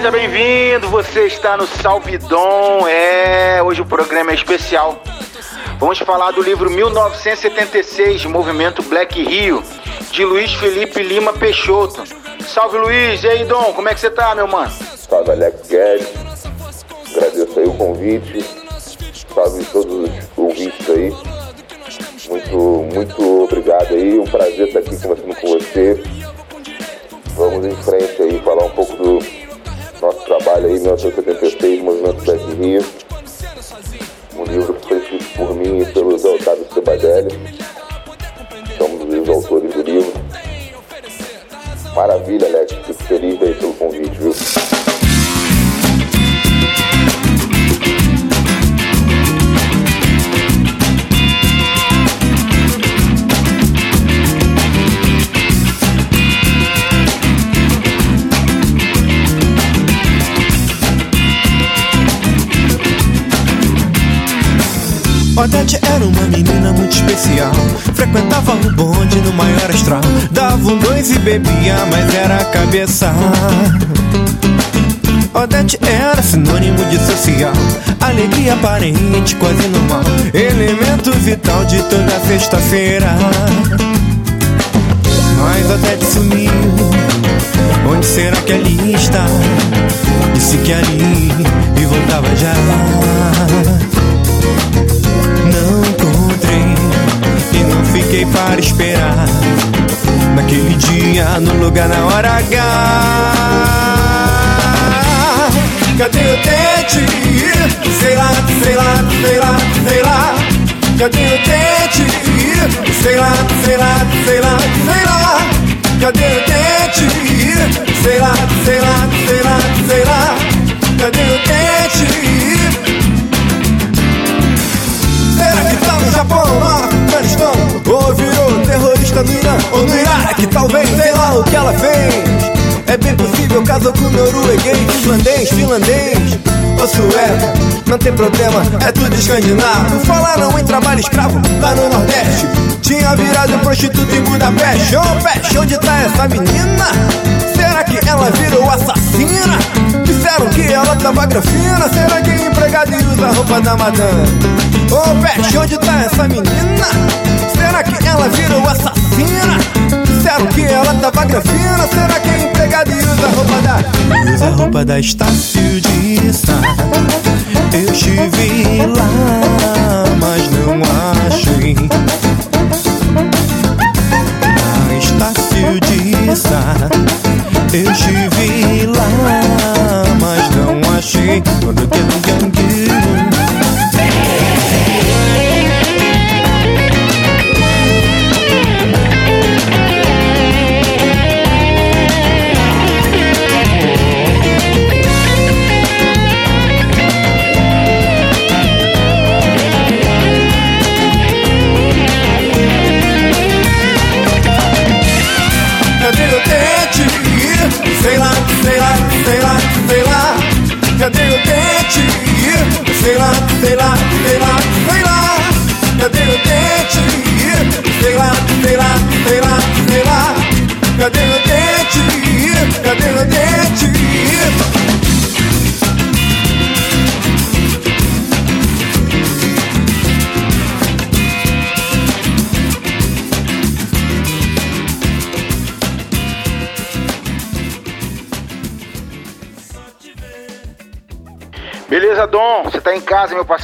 Seja bem-vindo, você está no Salvidon. É, hoje o programa é especial. Vamos falar do livro 1976, Movimento Black Rio, de Luiz Felipe Lima Peixoto. Salve Luiz, e aí Dom, como é que você tá, meu mano? Salve Alex Guedes, agradeço aí o convite, salve todos os ouvintes aí. Muito, muito obrigado aí, um prazer estar aqui conversando com você. Vamos em frente aí, falar um pouco do trabalho aí, 1976, Movimento Black Rio. Um livro que foi escrito por mim e pelo Zé Otávio Cebadelli. Somos os autores do livro. Maravilha, Alex. Fico feliz aí pelo convite, viu? Odete era uma menina muito especial. Frequentava o bonde no maior astral. Dava um dois e bebia, mas era cabeça. Odete era sinônimo de social. Alegria aparente, quase normal. Elemento vital de toda sexta-feira. Mas Odete sumiu. Onde será que ali está? Disse que ali e voltava já fiquei para esperar. Naquele dia, no lugar, na hora H. Cadê o dente? Sei lá, sei lá, sei lá, sei lá. Cadê o dente? Sei lá, sei lá, sei lá, sei lá. Cadê o no Iraque? Talvez, sei lá o que ela fez. É bem possível, casou com norueguês, finlandês, finlandês ou sueco. Não tem problema, é tudo escandinavo. Falaram em trabalho escravo lá no Nordeste. Tinha virado prostituta em Budapeste. Ô, oh, peste, onde tá essa menina? Será que ela virou assassina? Disseram que ela tava grafina. Será que é empregada e usa roupa da madame? Ô oh, peste, onde tá essa menina? Será que ela virou assassina? Disseram que ela tava grafina. Será que é empregada e usa roupa da... Usa roupa da Estácio de Sá? Eu estive lá, mas não achei. Na Estácio de Sá. Eu estive lá, mas não achei. Quando que não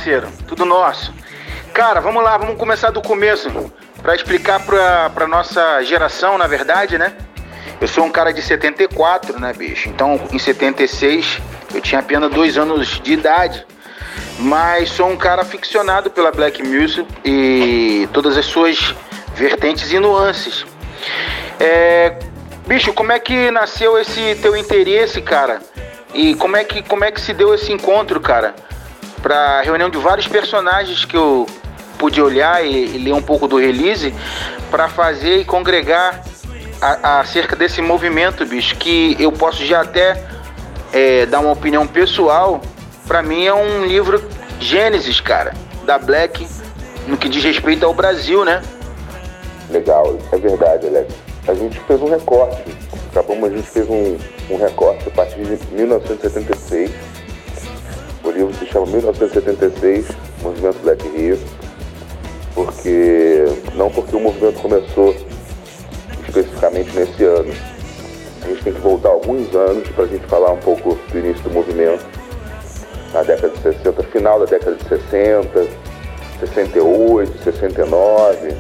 parceiro? Tudo nosso. Cara, vamos lá, vamos começar do começo. Pra explicar pra, pra nossa geração, na verdade, né? Eu sou um cara de 74, né, bicho? Então, em 76, eu tinha apenas dois anos de idade. mas sou um cara aficionado pela black music e todas as suas vertentes e nuances. É, bicho, como é que nasceu esse teu interesse, cara? E como é que como é que se deu esse encontro, cara? Pra reunião de vários personagens que eu pude olhar e, e ler um pouco do release para fazer e congregar a, acerca desse movimento, bicho, que eu posso já até é, dar uma opinião pessoal. Para mim é um livro Gênesis, cara, da Black, no que diz respeito ao Brasil, né? Legal, é verdade, Alex. A gente fez um recorte, acabamos, a gente fez um, um recorte a partir de 1976. Livro se chama 1976, Movimento Black Rio, porque não porque o movimento começou especificamente nesse ano. A gente tem que voltar alguns anos para a gente falar um pouco do início do movimento, na década de 60, final da década de 60, 68, 69,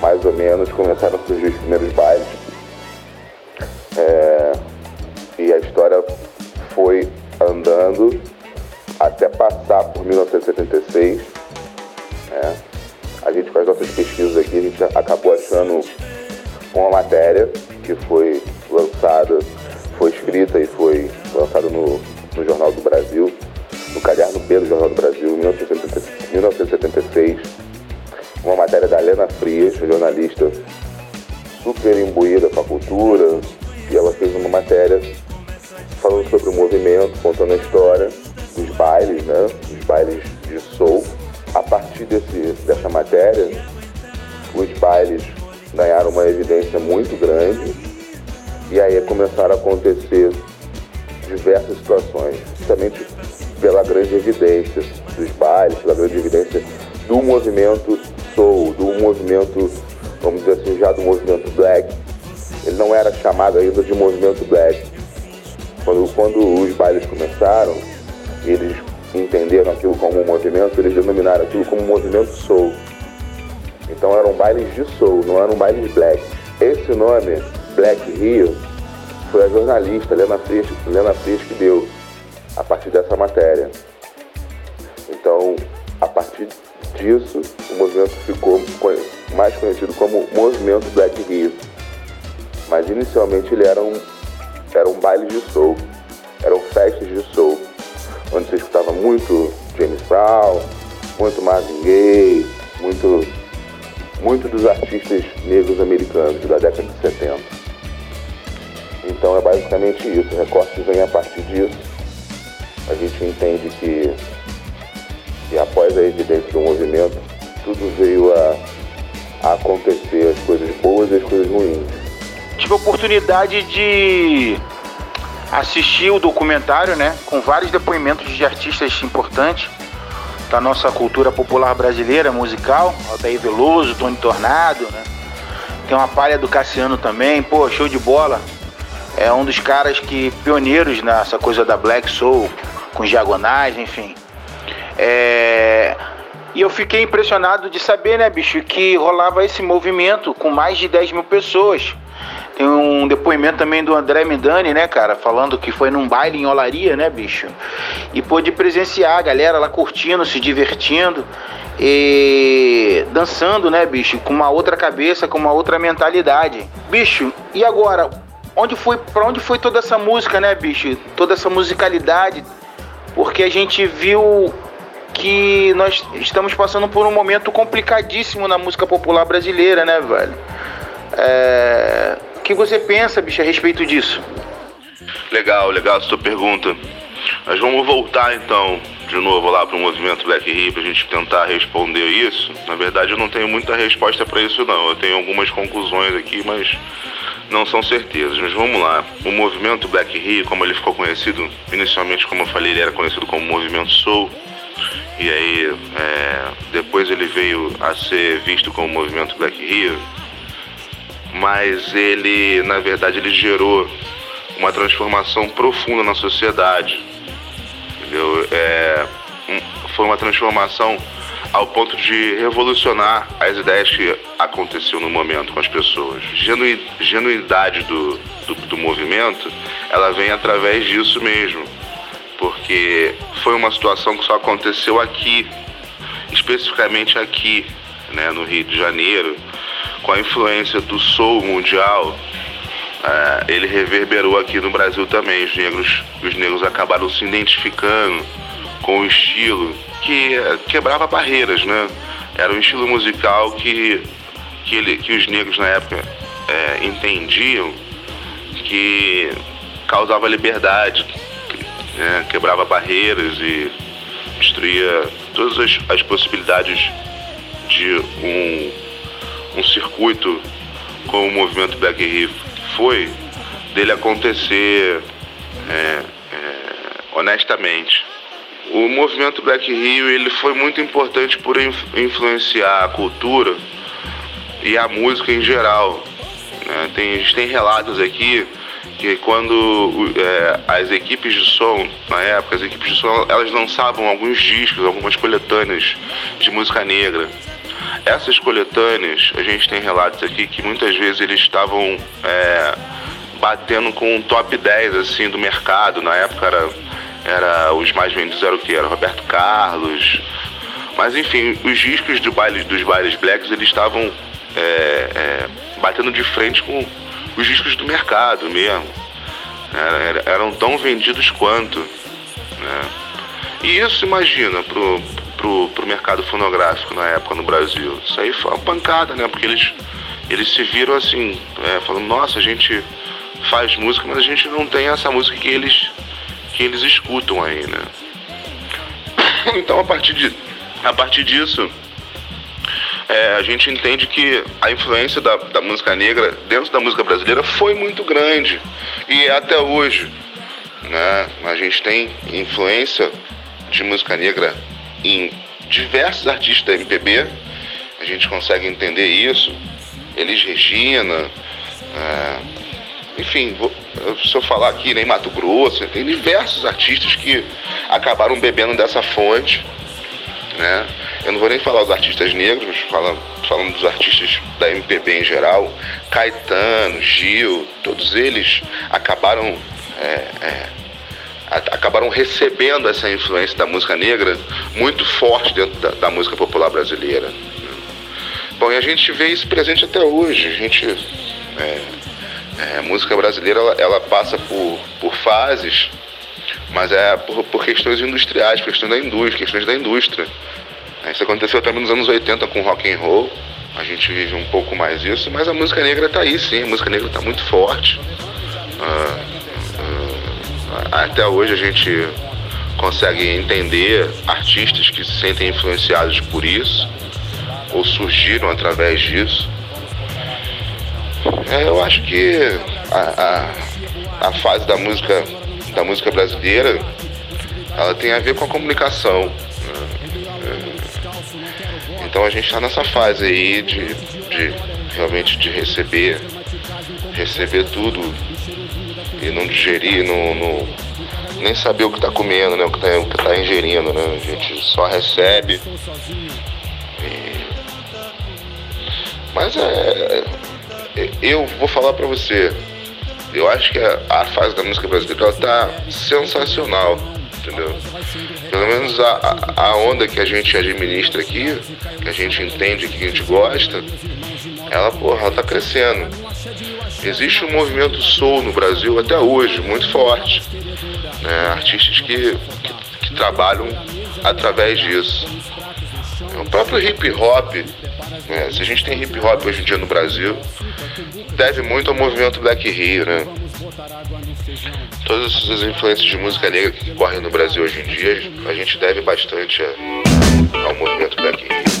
mais ou menos, começaram a surgir os primeiros bailes. É, e a história foi andando até passar por 1976. Né? A gente com as nossas pesquisas aqui, a gente acabou achando uma matéria que foi lançada, foi escrita e foi lançada no, no Jornal do Brasil, no caderno B do Jornal do Brasil, em 1976. Uma matéria da Helena Frias, jornalista super imbuída com a cultura, e ela fez uma matéria falando sobre o movimento, contando a história dos bailes, né? Dos bailes de soul. A partir desse, dessa matéria, os bailes ganharam uma evidência muito grande e aí começaram a acontecer diversas situações, justamente pela grande evidência dos bailes, pela grande evidência do movimento soul, do movimento, vamos dizer assim, já do movimento black. Ele não era chamado ainda de movimento black. Quando, quando os bailes começaram, eles entenderam aquilo como um movimento, eles denominaram aquilo como um movimento soul. Então eram bailes de soul, não eram bailes black. Esse nome, Black Rio, foi a jornalista Lena Frisch, Lena Frisch que deu a partir dessa matéria. Então, a partir disso, o movimento ficou mais conhecido como Movimento Black Rio. Mas inicialmente ele era um, era um baile de soul, eram festas de soul, onde você escutava muito James Brown, muito Marvin Gaye, muito muito dos artistas negros americanos da década de 70. Então é basicamente isso, o recorte vem a partir disso. A gente entende que, que após a evidência do movimento, tudo veio a, a acontecer, as coisas boas e as coisas ruins. Tive a oportunidade de assistir o documentário, né, com vários depoimentos de artistas importantes da nossa cultura popular brasileira, musical. Altair Veloso, Tony Tornado, né? Tem uma palha do Cassiano também, pô, show de bola. É um dos caras que pioneiros nessa coisa da Black Soul, com diagonais, enfim. É... E eu fiquei impressionado de saber, né, bicho, que rolava esse movimento com mais de 10 mil pessoas. Tem um depoimento também do André Midani, né, cara, falando que foi num baile em Olaria, né, bicho? E pôde presenciar a galera lá curtindo, se divertindo e dançando, né, bicho, com uma outra cabeça, com uma outra mentalidade. Bicho, e agora? Onde foi, para onde foi toda essa música, né, bicho? Toda essa musicalidade? Porque a gente viu que nós estamos passando por um momento complicadíssimo na música popular brasileira, né, velho? É que você pensa, bicho, a respeito disso? Legal, legal sua pergunta. Mas vamos voltar então de novo lá para o movimento Black Rio para a gente tentar responder isso. Na verdade, eu não tenho muita resposta para isso não. Eu tenho algumas conclusões aqui, mas não são certezas. Mas vamos lá. O movimento Black Rio, como ele ficou conhecido inicialmente, como eu falei, ele era conhecido como Movimento Soul. E aí, é, depois ele veio a ser visto como Movimento Black Rio mas ele, na verdade, ele gerou uma transformação profunda na sociedade. Entendeu? É, foi uma transformação ao ponto de revolucionar as ideias que aconteciam no momento com as pessoas. Genu, genuidade do, do, do movimento, ela vem através disso mesmo, porque foi uma situação que só aconteceu aqui, especificamente aqui, né, no Rio de Janeiro, com a influência do soul mundial, é, ele reverberou aqui no Brasil também. Os negros, os negros acabaram se identificando com o estilo que quebrava barreiras, né? Era um estilo musical que, que, ele, que os negros na época é, entendiam que causava liberdade, né? quebrava barreiras e destruía todas as, as possibilidades de um, um circuito como o movimento Black Rio foi, dele acontecer é, é, honestamente. O movimento Black Rio ele foi muito importante por influenciar a cultura e a música em geral. Né? Tem, a gente tem relatos aqui que quando é, as equipes de som, na época, as equipes de som, elas lançavam alguns discos, algumas coletâneas de música negra. Essas coletâneas, a gente tem relatos aqui que muitas vezes eles estavam é, batendo com um top 10 assim, do mercado. Na época era, era os mais vendidos era o que? Era Roberto Carlos. Mas enfim, os discos do baile, dos bailes blacks eles estavam é, é, batendo de frente com os discos do mercado mesmo. Era, eram tão vendidos quanto. Né? E isso, imagina, pro, pro, pro mercado fonográfico na época no Brasil. Isso aí foi uma pancada, né? Porque eles, eles se viram assim, é, falando, nossa, a gente faz música, mas a gente não tem essa música que eles, que eles escutam aí, né? Então a partir, de, a partir disso, é, a gente entende que a influência da, da música negra dentro da música brasileira foi muito grande e é até hoje. Né? A gente tem influência de música negra em diversos artistas da MPB, a gente consegue entender isso. Elis Regina, é, enfim, vou, se eu falar aqui, nem Mato Grosso, tem diversos artistas que acabaram bebendo dessa fonte. Né? Eu não vou nem falar dos artistas negros, falando, falando dos artistas da MPB em geral, Caetano, Gil, todos eles acabaram é, é, acabaram recebendo essa influência da música negra muito forte dentro da, da música popular brasileira. Bom, e a gente vê isso presente até hoje. A gente. É, é, música brasileira ela, ela, passa por, por fases, mas é por, por questões industriais, questões da indústria, questões da indústria. Isso aconteceu também nos anos 80 com rock and roll. A gente vive um pouco mais isso, mas a música negra está aí sim, a música negra está muito forte. Ah, até hoje a gente consegue entender artistas que se sentem influenciados por isso ou surgiram através disso. É, eu acho que a, a, a, fase da música da música brasileira ela tem a ver com a comunicação. Né? É, então a gente está nessa fase aí de, de realmente de receber receber tudo e não digerir, não, não nem saber o que está comendo, né? O que está tá ingerindo, né? A gente só recebe. E... Mas é, é eu vou falar para você, eu acho que a, a, fase da música brasileira está sensacional, entendeu? Pelo menos a, a, onda que a gente administra aqui, que a gente entende, que a gente gosta, ela, porra, ela tá crescendo. Existe um movimento soul no Brasil até hoje, muito forte. Né? Artistas que, que, que trabalham através disso. O próprio hip hop, né? se a gente tem hip hop hoje em dia no Brasil, deve muito ao movimento Black Rio, né? Todas essas influências de música negra que correm no Brasil hoje em dia, a gente deve bastante ao movimento Black Rio.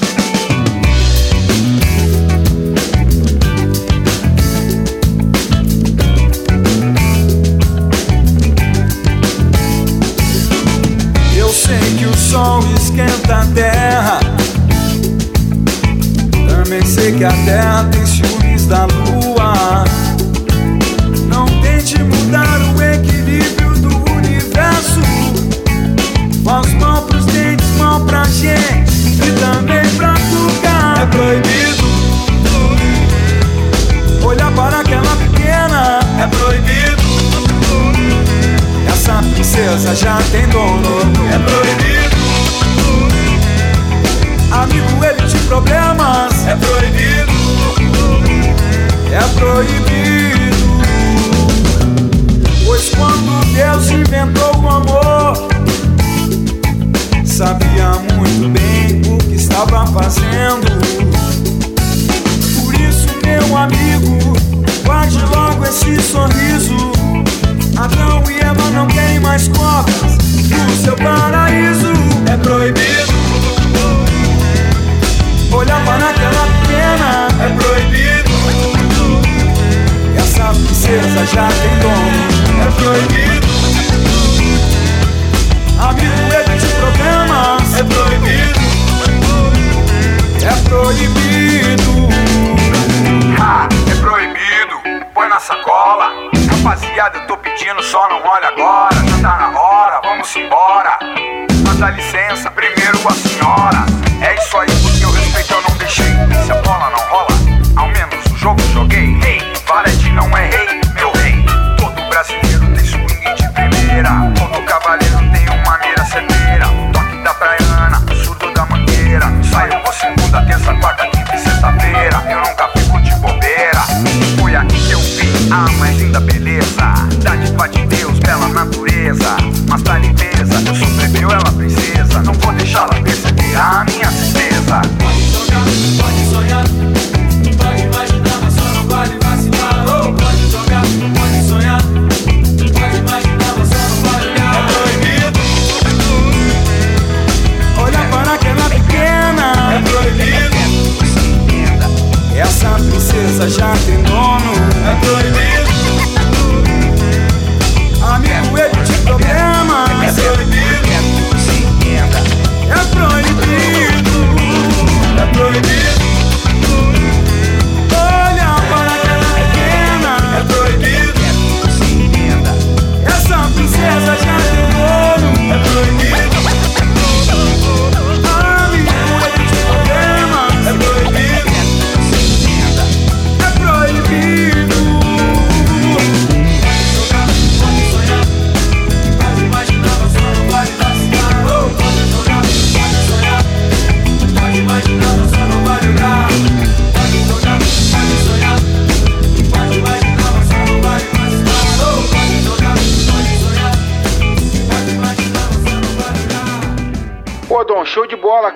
Pedindo, só não olha agora. Já tá na hora, vamos embora. Mas dá licença, primeiro a senhora.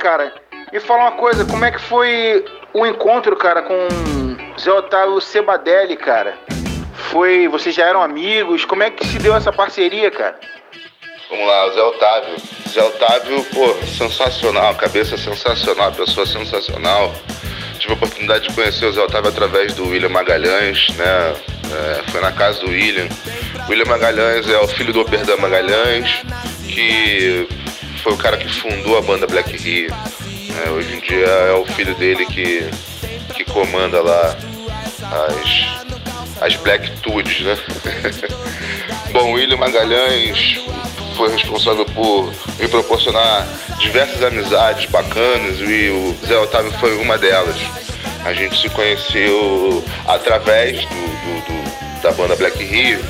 Cara. E fala uma coisa, como é que foi o encontro, cara, com Zé Otávio Sebadelli, cara? Foi. Vocês já eram amigos? Como é que se deu essa parceria, cara? Vamos lá, o Zé Otávio. Zé Otávio, pô, sensacional, cabeça sensacional, pessoa sensacional. Tive a oportunidade de conhecer o Zé Otávio através do William Magalhães, né? É, foi na casa do William. O William Magalhães é o filho do Oberdan Magalhães, que foi o cara que fundou a banda Black Rio. É, hoje em dia é o filho dele que, que comanda lá as, as Black Tudes, né? Bom, William Magalhães foi responsável por me proporcionar diversas amizades bacanas e o Zé Otávio foi uma delas. A gente se conheceu através do, do- do- da banda Black Rio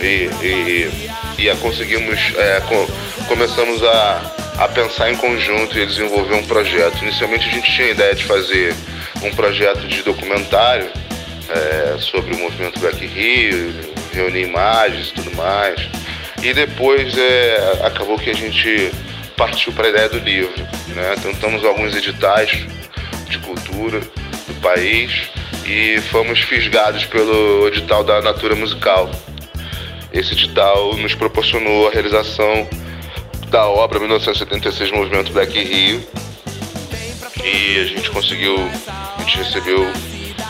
e, e, e a conseguimos, é, co- começamos a, a pensar em conjunto e desenvolver um projeto. Inicialmente a gente tinha a ideia de fazer um projeto de documentário é, sobre o movimento Black Rio, reunir imagens e tudo mais. E depois é, acabou que a gente partiu para a ideia do livro. Né? Tentamos alguns editais de cultura do país e fomos fisgados pelo edital da Natura Musical. Esse edital nos proporcionou a realização da obra 1976 Movimento Black Rio e a gente conseguiu, a gente recebeu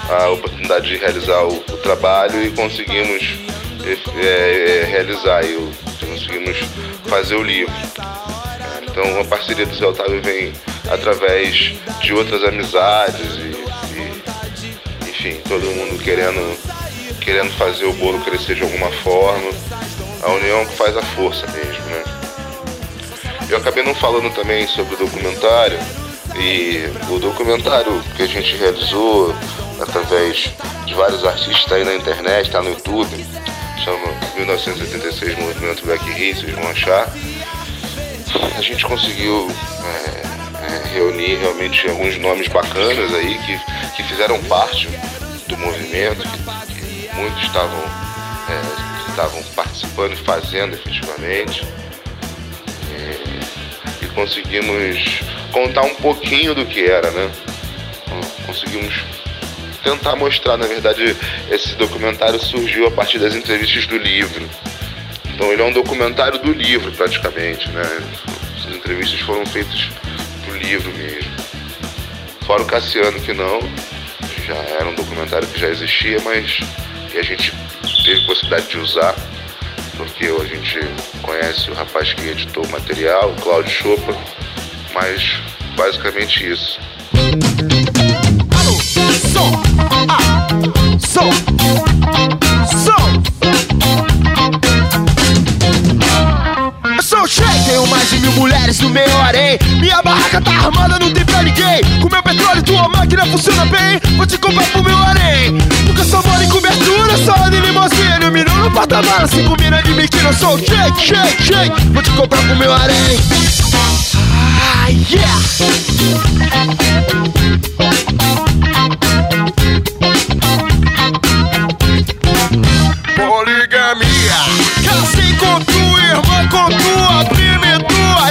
a oportunidade de realizar o, o trabalho e conseguimos é, é, realizar, e conseguimos fazer o livro. Então a parceria do Zé Otávio vem através de outras amizades e, e, enfim, todo mundo querendo, querendo fazer o bolo crescer de alguma forma. A união que faz a força mesmo, né? Eu acabei não falando também sobre o documentário e o documentário que a gente realizou através de vários artistas aí na internet, tá no YouTube, chama 1986 Movimento Black Rio, vocês vão achar. a gente conseguiu é, é, reunir realmente alguns nomes bacanas aí que, que fizeram parte do movimento, que muitos estavam, é, estavam participando e fazendo efetivamente. E, e conseguimos contar um pouquinho do que era, né? Conseguimos tentar mostrar, na verdade, esse documentário surgiu a partir das entrevistas do livro. Então ele é um documentário do livro praticamente, né? As entrevistas foram feitas pro livro mesmo. Fora o Cassiano que não, já era um documentário que já existia, mas que a gente teve possibilidade de usar, porque a gente conhece o rapaz que editou o material, o Cláudio Chopa, mas basicamente isso. Alô, som, ah, som, som. Mulheres no meu harém. Minha barraca tá armada, não tem pra ninguém. Com meu petróleo, tua máquina funciona bem. Vou te comprar pro meu harém. Nunca só moro em cobertura, só em limousine. Eu miro no porta-mala, cinco mina de biquíni. Eu sou o Shake, Shake, Shake. Vou te comprar pro meu harém. Ah, yeah! Poligamia Casei com tua irmã, com tua prima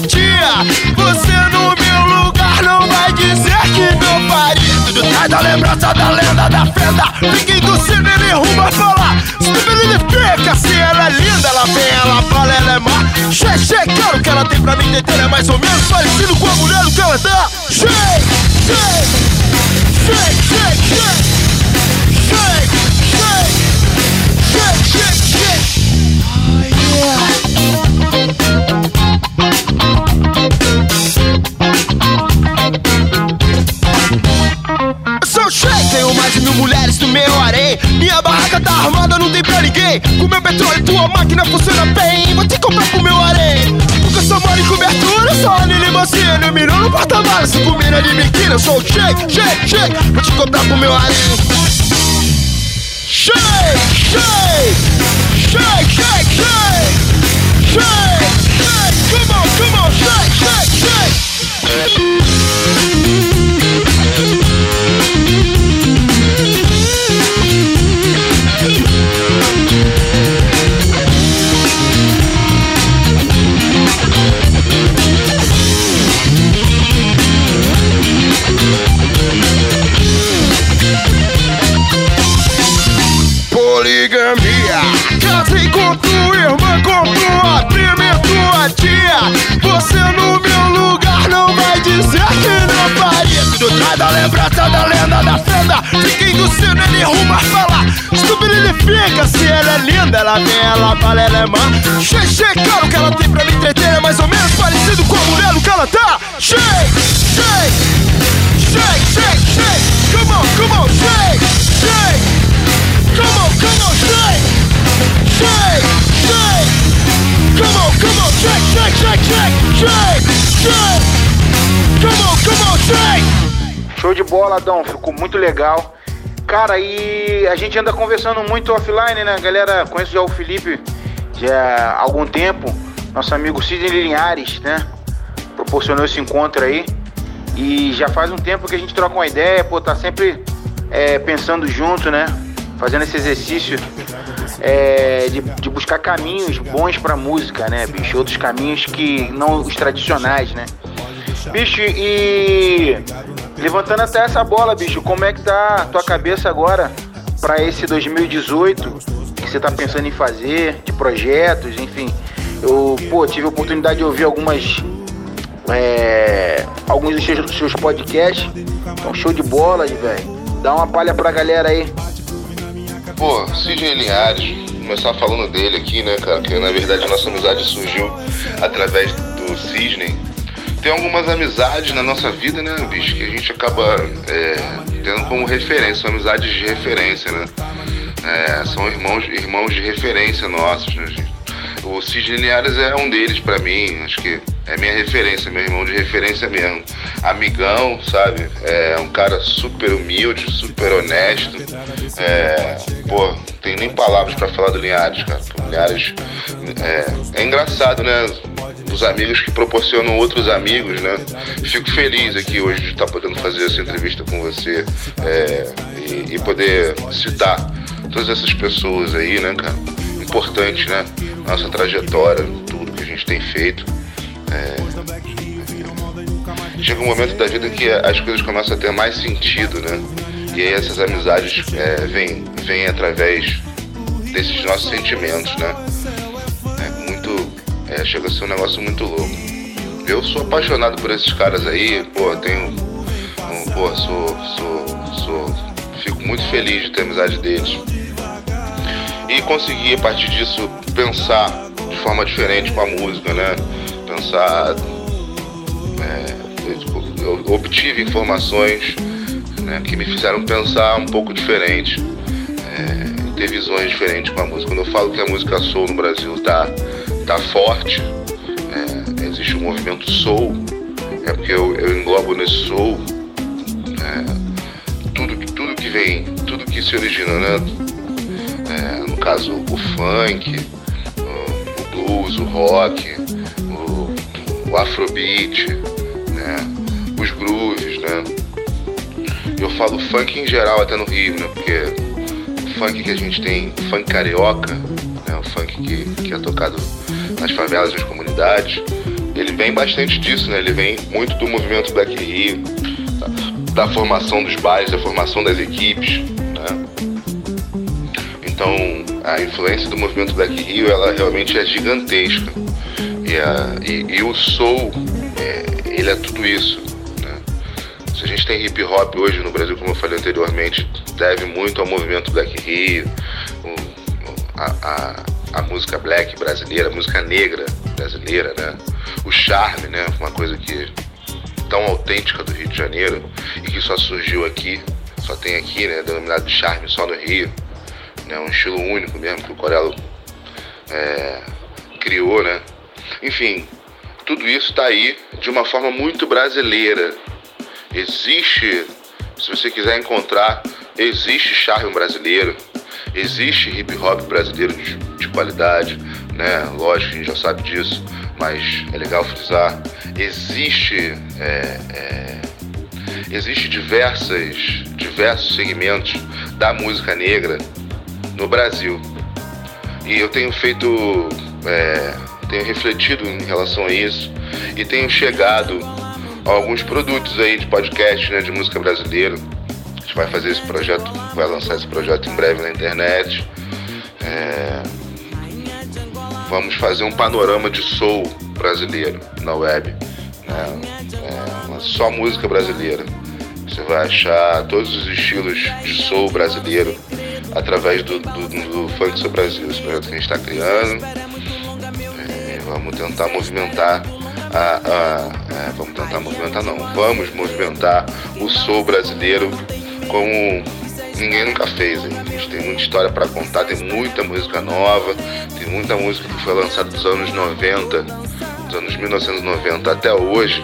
tia Você no meu lugar não vai dizer que faria Tudo traz da lembrança da lenda da fenda. Fiquem do cinema e rumo a me fica, se ela é linda Ela vem, ela fala, ela é má. Che, che, claro que ela tem pra mim entender É mais ou menos. Parecido com a mulher do que ela dá Che, che, che, che, che armada, não tem pra ninguém. Com meu petróleo, tua máquina funciona bem. Vou te comprar pro meu harém. Nunca só moro em cobertura, ando em limousine. Eu miro no porta-malas, cinco mina de biquíni. Eu sou shake, shake, shake. Vou te comprar pro meu harém. Shake, shake, shake, shake, shake, shake, shake. Come on, come on, shake, shake, shake. Você no meu lugar não vai dizer que não faria Tudo traz da lembrança da lenda da fenda Fiquem do cinema e rumo a falar Se tu fica, se ela é linda Ela vem, ela fala, ela é má. Che, che, claro que ela tem pra me entreter É mais ou menos parecido com a mulher do que ela Show de bola, Dom. Ficou muito legal. Cara, e a gente anda conversando muito offline, né? Galera, conheço já o Felipe já há algum tempo. Nosso amigo Sidney Linhares, né? Proporcionou esse encontro aí. E já faz um tempo que a gente troca uma ideia, pô, tá sempre é, pensando junto, né? Fazendo esse exercício é, de, de buscar caminhos bons pra música, né, bicho? Outros caminhos que não os tradicionais, né? Bicho, e levantando até essa bola, bicho, como é que tá a tua cabeça agora pra esse 2018 que você tá pensando em fazer, de projetos, enfim. Eu, pô, tive a oportunidade de ouvir algumas é, alguns dos seus, seus podcasts. Então, show de bola, velho. Dá uma palha pra galera aí. Pô, Sidney Linhares, começar falando dele aqui, né, cara? Que na verdade a nossa amizade surgiu através do Sidney. Tem algumas amizades na nossa vida, né, bicho, que a gente acaba é, tendo como referência, são amizades de referência, né? É, são irmãos, irmãos de referência nossos, né? O Cisne Linhares é um deles pra mim, acho que é minha referência, meu irmão de referência mesmo. Amigão, sabe? É um cara super humilde, super honesto. É, pô, tem nem palavras pra falar do Linhares, cara. Linhares é, é engraçado, né? Os amigos que proporcionam outros amigos, né? Fico feliz aqui hoje de estar podendo fazer essa entrevista com você é, e, e poder citar todas essas pessoas aí, né, cara? Importante, né? Nossa trajetória, tudo que a gente tem feito. É, chega um momento da vida que as coisas começam a ter mais sentido, né? E aí essas amizades é, vêm, vêm através desses nossos sentimentos, né? É muito. É, chega a ser um negócio muito louco. Eu sou apaixonado por esses caras aí, pô, tenho. Um, pô, sou, sou, sou. Fico muito feliz de ter amizade deles. E conseguir, a partir disso, pensar de forma diferente com a música, né? Pensar. É, eu obtive informações né, que me fizeram pensar um pouco diferente, é, ter visões diferentes com a música. Quando eu falo que a música soul no Brasil tá, tá forte, é, existe um movimento soul, é porque eu, eu englobo nesse soul é, tudo, tudo que vem, tudo que se origina, né? É, no caso, o funk, o blues, o rock, o, afrobeat, né? Os grooves, né? Eu falo funk em geral até no Rio, né? Porque o funk que a gente tem, funk carioca, né? O funk que, que é tocado nas favelas, nas comunidades, ele vem bastante disso, né? Ele vem muito do movimento Black Rio, da, da formação dos bares, da formação das equipes, né? Então, a influência do movimento Black Rio, ela realmente é gigantesca. E, a, e, e o soul, é, ele é tudo isso. Né? Se a gente tem hip hop hoje no Brasil, como eu falei anteriormente, deve muito ao movimento Black Rio, a, a, a música black brasileira, a música negra brasileira, né? O charme, né? Uma coisa que tão autêntica do Rio de Janeiro e que só surgiu aqui, só tem aqui, né? Denominado de charme só no Rio né, um estilo único mesmo que o Corello é, criou, né? Enfim, tudo isso está aí de uma forma muito brasileira. Existe, se você quiser encontrar, existe charme brasileiro, existe hip hop brasileiro de, de qualidade, né? Lógico, a gente já sabe disso, mas é legal frisar. Existe é, é, existe diversas, diversos segmentos da música negra no Brasil. E eu tenho feito, é, tenho refletido em relação a isso e tenho chegado a alguns produtos aí de podcast, né, de música brasileira. A gente vai fazer esse projeto, vai lançar esse projeto em breve na internet. É, vamos fazer um panorama de soul brasileiro na web, né? É, só música brasileira. Você vai achar todos os estilos de soul brasileiro através do, do, do Funk Seu Brasil, esse projeto que a gente está criando. Vamos tentar movimentar a, a- é, vamos tentar movimentar não, vamos movimentar o soul brasileiro como ninguém nunca fez. hein? A gente tem muita história para contar, tem muita música nova, tem muita música que foi lançada dos anos 90, dos anos 1990 até hoje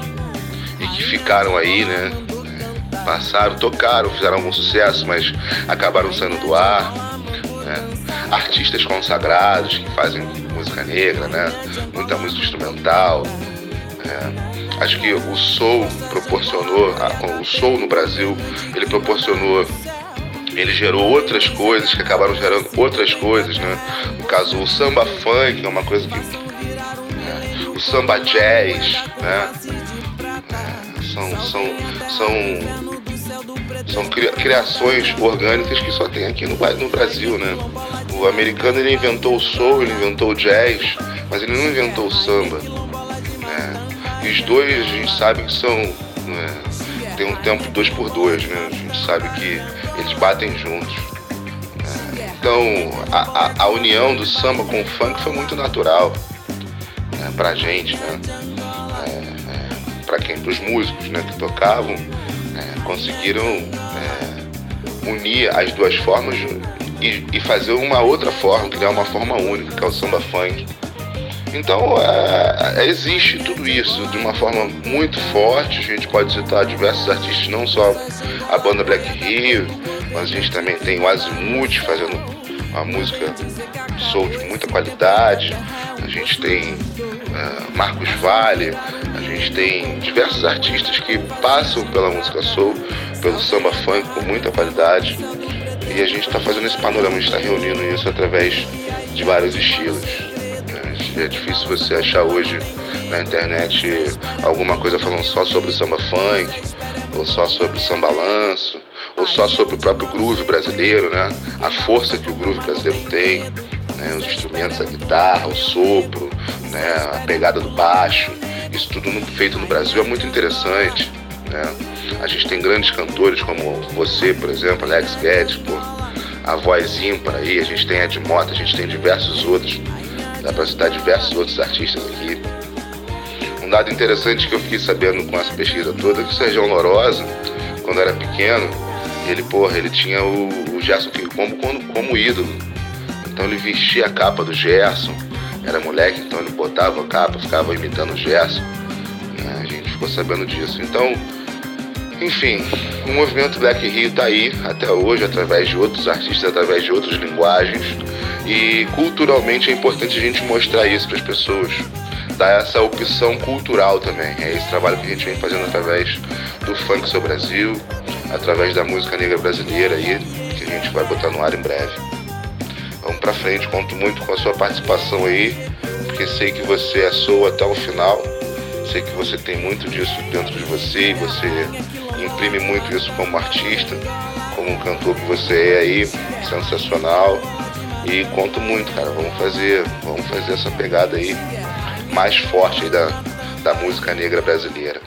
e que ficaram aí, né? Passaram, tocaram, fizeram algum sucesso, mas acabaram saindo do ar. Né? Artistas consagrados que fazem música negra, né? Muita música instrumental. né? Acho que o soul proporcionou, a- o soul no Brasil, ele proporcionou ele gerou outras coisas que acabaram gerando outras coisas, né? No caso, o samba funk é uma coisa que. né? O samba jazz, né? É, são, são, são, são cria- criações orgânicas que só tem aqui no, no Brasil, né? O americano ele inventou o soul, ele inventou o jazz, mas ele não inventou o samba. Né? E os dois a gente sabe que são. né, tem um tempo dois por dois, né? A gente sabe que eles batem juntos. né? Então a, a, a união do samba com o funk foi muito natural né? pra gente, né? É, para quem, pros músicos, né? Que tocavam, é, conseguiram é, unir as duas formas e, e fazer uma outra forma, criar uma forma única, que é o samba funk. Então, é, existe tudo isso de uma forma muito forte. A gente pode citar diversos artistas, não só a banda Black Rio, mas a gente também tem o Azimuth fazendo uma música soul de muita qualidade. A gente tem uh, Marcos Vale, a gente tem diversos artistas que passam pela música soul, pelo samba funk com muita qualidade. E a gente está fazendo esse panorama, a gente está reunindo isso através de vários estilos. É difícil você achar hoje na internet alguma coisa falando só sobre samba funk, ou só sobre samba lanço, ou só sobre o próprio groove brasileiro, né? A força que o groove brasileiro tem, né? os instrumentos, a guitarra, o sopro, né? a pegada do baixo. Isso tudo feito no Brasil é muito interessante. Né? A gente tem grandes cantores como você, por exemplo, Alex Guedes, pô, a voz ímpar aí, a gente tem Ed Mota, a gente tem diversos outros. Dá pra citar diversos outros artistas aqui. Um dado interessante que eu fiquei sabendo com essa pesquisa toda é que o Sérgio Lorosa, quando era pequeno, ele, porra, ele tinha o, o Gerson como, como ídolo. Então ele vestia a capa do Gerson, era moleque, então ele botava a capa, ficava imitando o Gerson. A gente ficou sabendo disso. Então, enfim, o movimento Black Rio está aí até hoje, através de outros artistas, através de outras linguagens. E culturalmente é importante a gente mostrar isso para as pessoas, dar essa opção cultural também. É esse trabalho que a gente vem fazendo através do Funk Seu Brasil, através da música negra brasileira aí, que a gente vai botar no ar em breve. Vamos para frente, conto muito com a sua participação aí, porque sei que você é soul até o final. Sei que você tem muito disso dentro de você você imprime muito isso como artista, como um cantor que você é aí, sensacional. E conto muito, cara. Vamos fazer, vamos fazer essa pegada aí mais forte aí da, da música negra brasileira.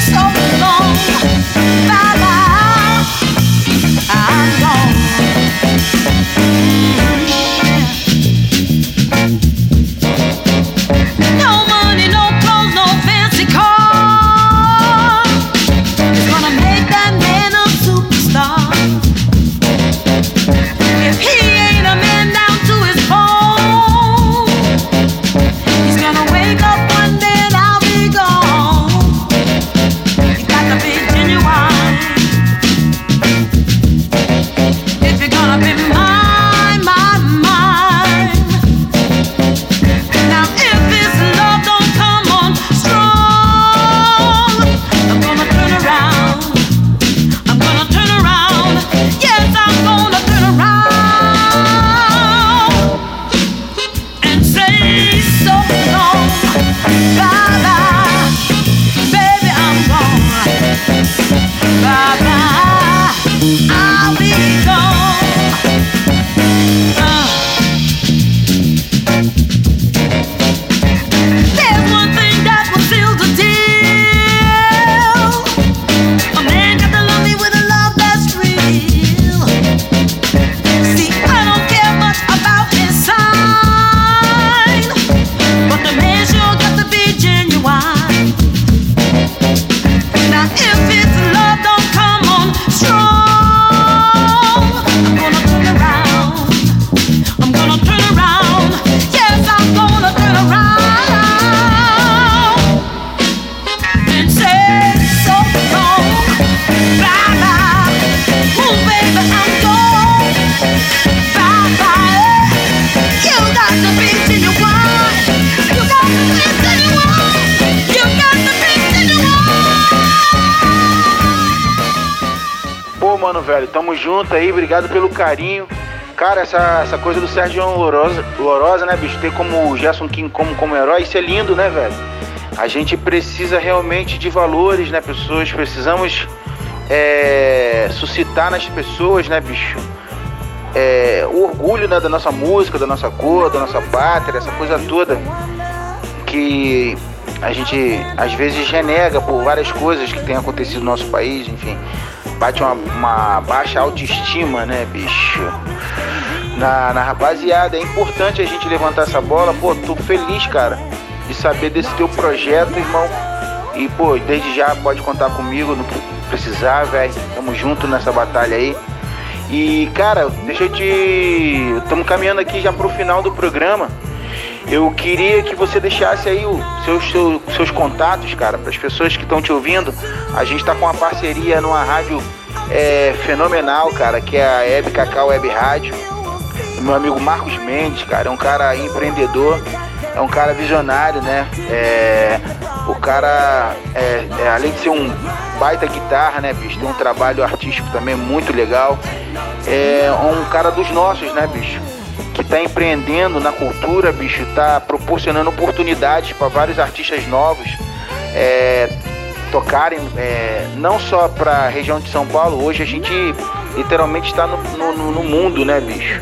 so long. Bye bye. Junto aí, obrigado pelo carinho. Cara, essa, essa coisa do Sérgio Lourosa, Lourosa, né, bicho? Ter como o Gerson King como, como herói, isso é lindo, né, velho? A gente precisa realmente de valores, né, pessoas? Precisamos é, suscitar nas pessoas, né, bicho? É, o orgulho né, da nossa música, da nossa cor, da nossa pátria, essa coisa toda que a gente às vezes renega por várias coisas que têm acontecido no nosso país, enfim. Bate uma, uma baixa autoestima, né, bicho? Na, na rapaziada, é importante a gente levantar essa bola. Pô, tô feliz, cara, de saber desse teu projeto, irmão. E, pô, desde já pode contar comigo, não precisar, velho. Tamo junto nessa batalha aí. E, cara, deixa eu te. Estamos caminhando aqui já pro final do programa. Eu queria que você deixasse aí os seus, seus, seus contatos, cara, para as pessoas que estão te ouvindo. A gente está com uma parceria numa rádio é, fenomenal, cara, que é a Web Cacau Web Rádio. Meu amigo Marcos Mendes, cara, é um cara empreendedor, é um cara visionário, né? É, o cara, é, é, além de ser um baita guitarra, né, bicho, tem um trabalho artístico também muito legal. É um cara dos nossos, né, bicho? Que está empreendendo na cultura, bicho, está proporcionando oportunidades para vários artistas novos é, tocarem, é, não só para a região de São Paulo, hoje a gente literalmente está no, no, no, mundo, né, bicho?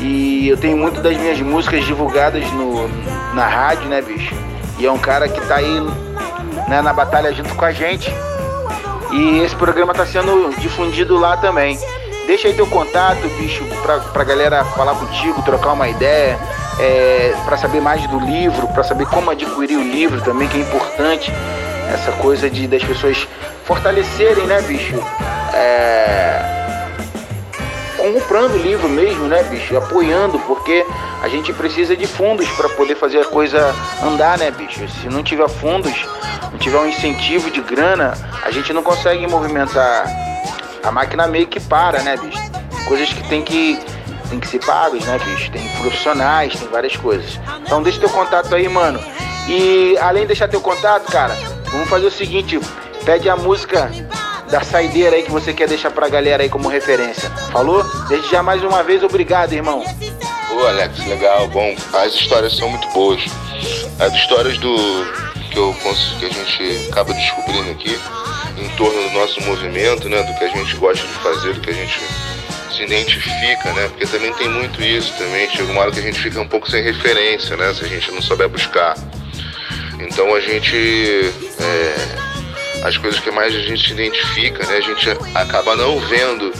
E eu tenho muito das minhas músicas divulgadas no, na rádio, né, bicho? E é um cara que está aí né, na batalha junto com a gente. E esse programa está sendo difundido lá também. Deixa aí teu contato, bicho, pra, pra galera falar contigo, trocar uma ideia, é, para saber mais do livro, para saber como adquirir o livro também, que é importante. Essa coisa de das pessoas fortalecerem, né, bicho? É, comprando o livro mesmo, né, bicho? Apoiando, porque a gente precisa de fundos para poder fazer a coisa andar, né, bicho? Se não tiver fundos, não tiver um incentivo de grana, a gente não consegue movimentar a máquina meio que para, né, bicho? Coisas que tem que, tem que ser pagas, né, bicho? Tem profissionais, tem várias coisas. Então deixa teu contato aí, mano. E além de deixar teu contato, cara, vamos fazer o seguinte, pede a música da saideira aí que você quer deixar pra galera aí como referência. Falou? Desde já mais uma vez, obrigado, irmão. Ô Alex, legal, bom. As histórias são muito boas. As histórias do que, eu, que a gente acaba descobrindo aqui em torno do nosso movimento, né, do que a gente gosta de fazer, do que a gente se identifica, né? Porque também tem muito isso também. Chega uma hora que a gente fica um pouco sem referência, né? Se a gente não souber buscar. Então a gente. É, as coisas que mais a gente se identifica, né? A gente acaba não vendo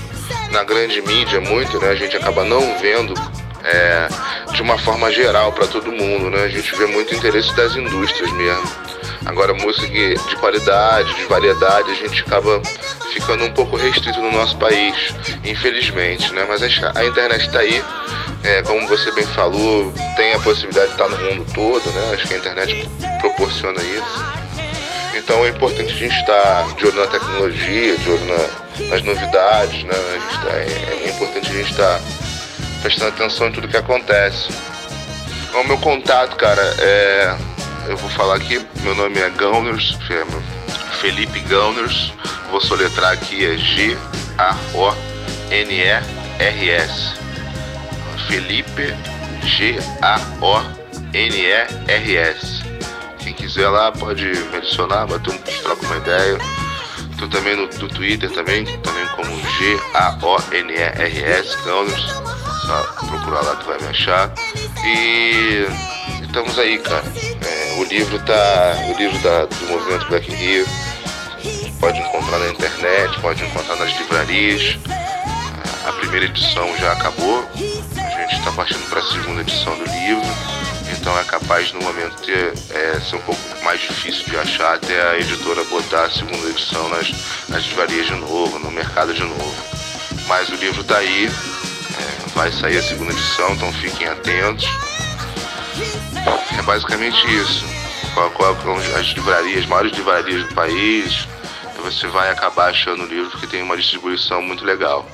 na grande mídia muito, né? A gente acaba não vendo é, de uma forma geral para todo mundo, né? A gente vê muito interesse das indústrias mesmo. Agora, música de qualidade, de variedade, a gente acaba ficando um pouco restrito no nosso país, infelizmente, né? Mas a internet está aí, é, como você bem falou, tem a possibilidade de estar no mundo todo, né? Acho que a internet proporciona isso. Então é importante a gente estar de olho na tecnologia, de olho na, nas novidades, né? Tá, é, é, importante a gente estar prestando atenção em tudo que acontece. O meu contato, cara, é eu vou falar aqui, meu nome é Gauners, é Felipe Gauners, vou soletrar aqui é G-A-O-N-E-R-S. Felipe G-A-O-N-E-R-S. Quem quiser lá pode me adicionar, bater um troca uma ideia. Tô também no, no Twitter também, também como G-A-O-N-E-R-S, Gauners. Só procurar lá que vai me achar. E estamos aí, cara. É, o livro tá. O livro da, do movimento Black Rio. Pode encontrar na internet, pode encontrar nas livrarias. A primeira edição já acabou. A gente está partindo para a segunda edição do livro. Então é capaz no momento ter é, ser um pouco mais difícil de achar até a editora botar a segunda edição nas, nas livrarias de novo, no mercado de novo. Mas o livro está aí, é, vai sair a segunda edição, então fiquem atentos. É basicamente isso. Colocam as livrarias, as maiores livrarias do país, você vai acabar achando o livro que tem uma distribuição muito legal.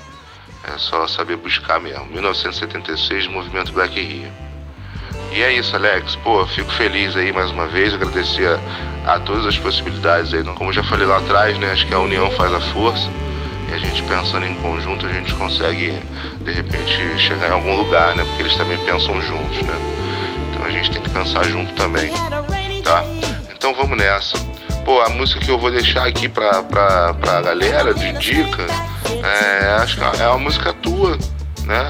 É só saber buscar mesmo. 1976, Movimento Black Rio. E é isso, Alex. Pô, fico feliz aí mais uma vez, agradecer a, a todas as possibilidades aí. Como já falei lá atrás, né? Acho que a união faz a força. E a gente pensando em conjunto, a gente consegue, de repente, chegar em algum lugar, né? Porque eles também pensam juntos, né? A gente tem que pensar junto também, tá? Então vamos nessa. Pô, a música que eu vou deixar aqui pra, pra, pra galera de dica, é, acho que é uma música tua, né?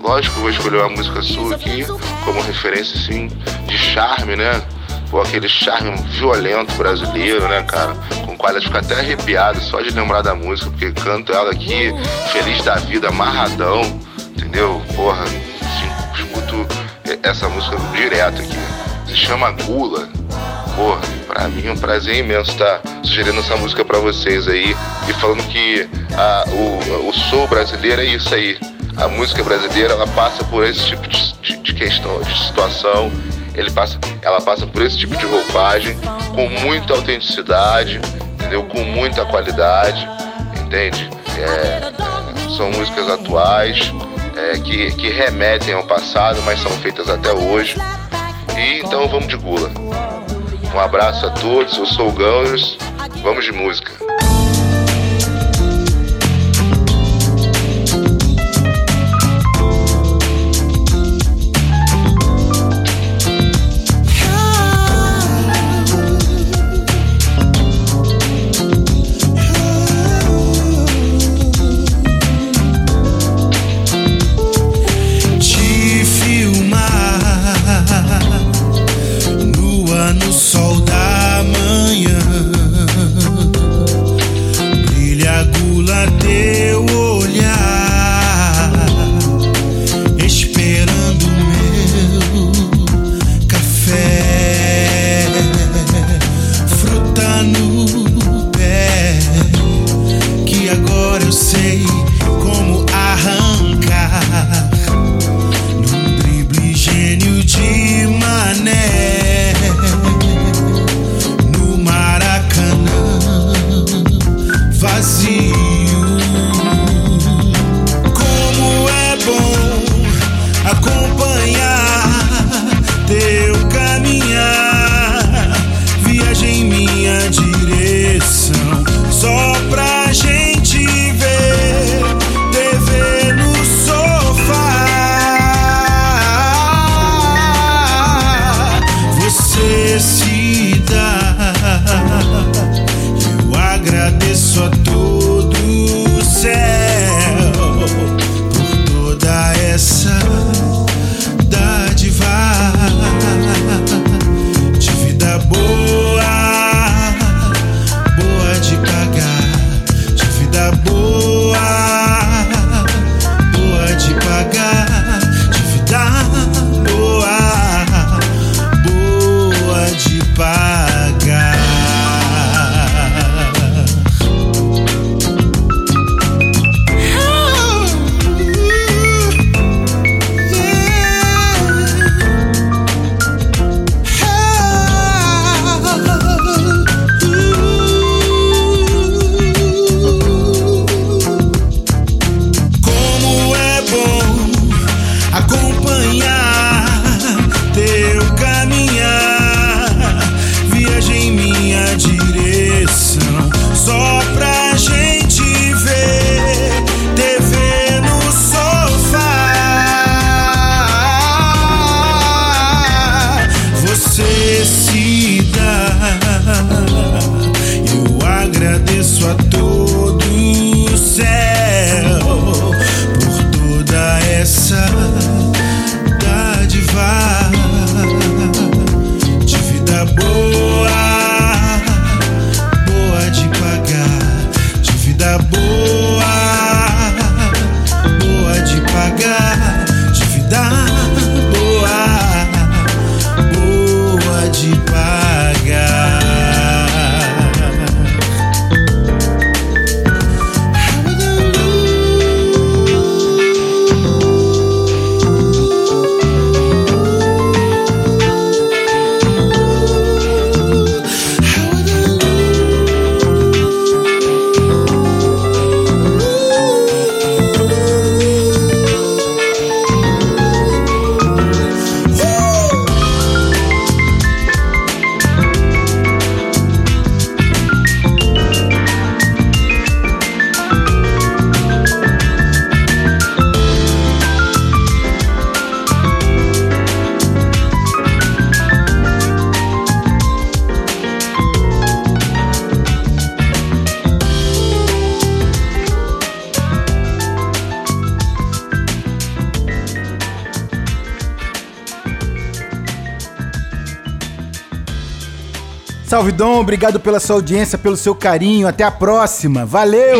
Lógico, eu vou escolher uma música sua aqui como referência, assim, de charme, né? Pô, aquele charme violento brasileiro, né, cara? Com o qual eu fico até arrepiado só de lembrar da música, porque canto ela aqui, feliz da vida, amarradão, entendeu? Porra, essa música direto aqui. Se chama Gula. Porra, pra mim é um prazer imenso estar sugerindo essa música pra vocês aí e falando que a, o, o soul brasileiro é isso aí. A música brasileira ela passa por esse tipo de, de, de questão, de situação. Ele passa, ela passa por esse tipo de roupagem com muita autenticidade, entendeu? Com muita qualidade, entende? É, é, são músicas atuais é, que, que remetem ao passado, mas são feitas até hoje. E então vamos de gula. Um abraço a todos, eu sou o Gunners, vamos de música. Salve Dom, obrigado pela sua audiência, pelo seu carinho. Até a próxima. Valeu!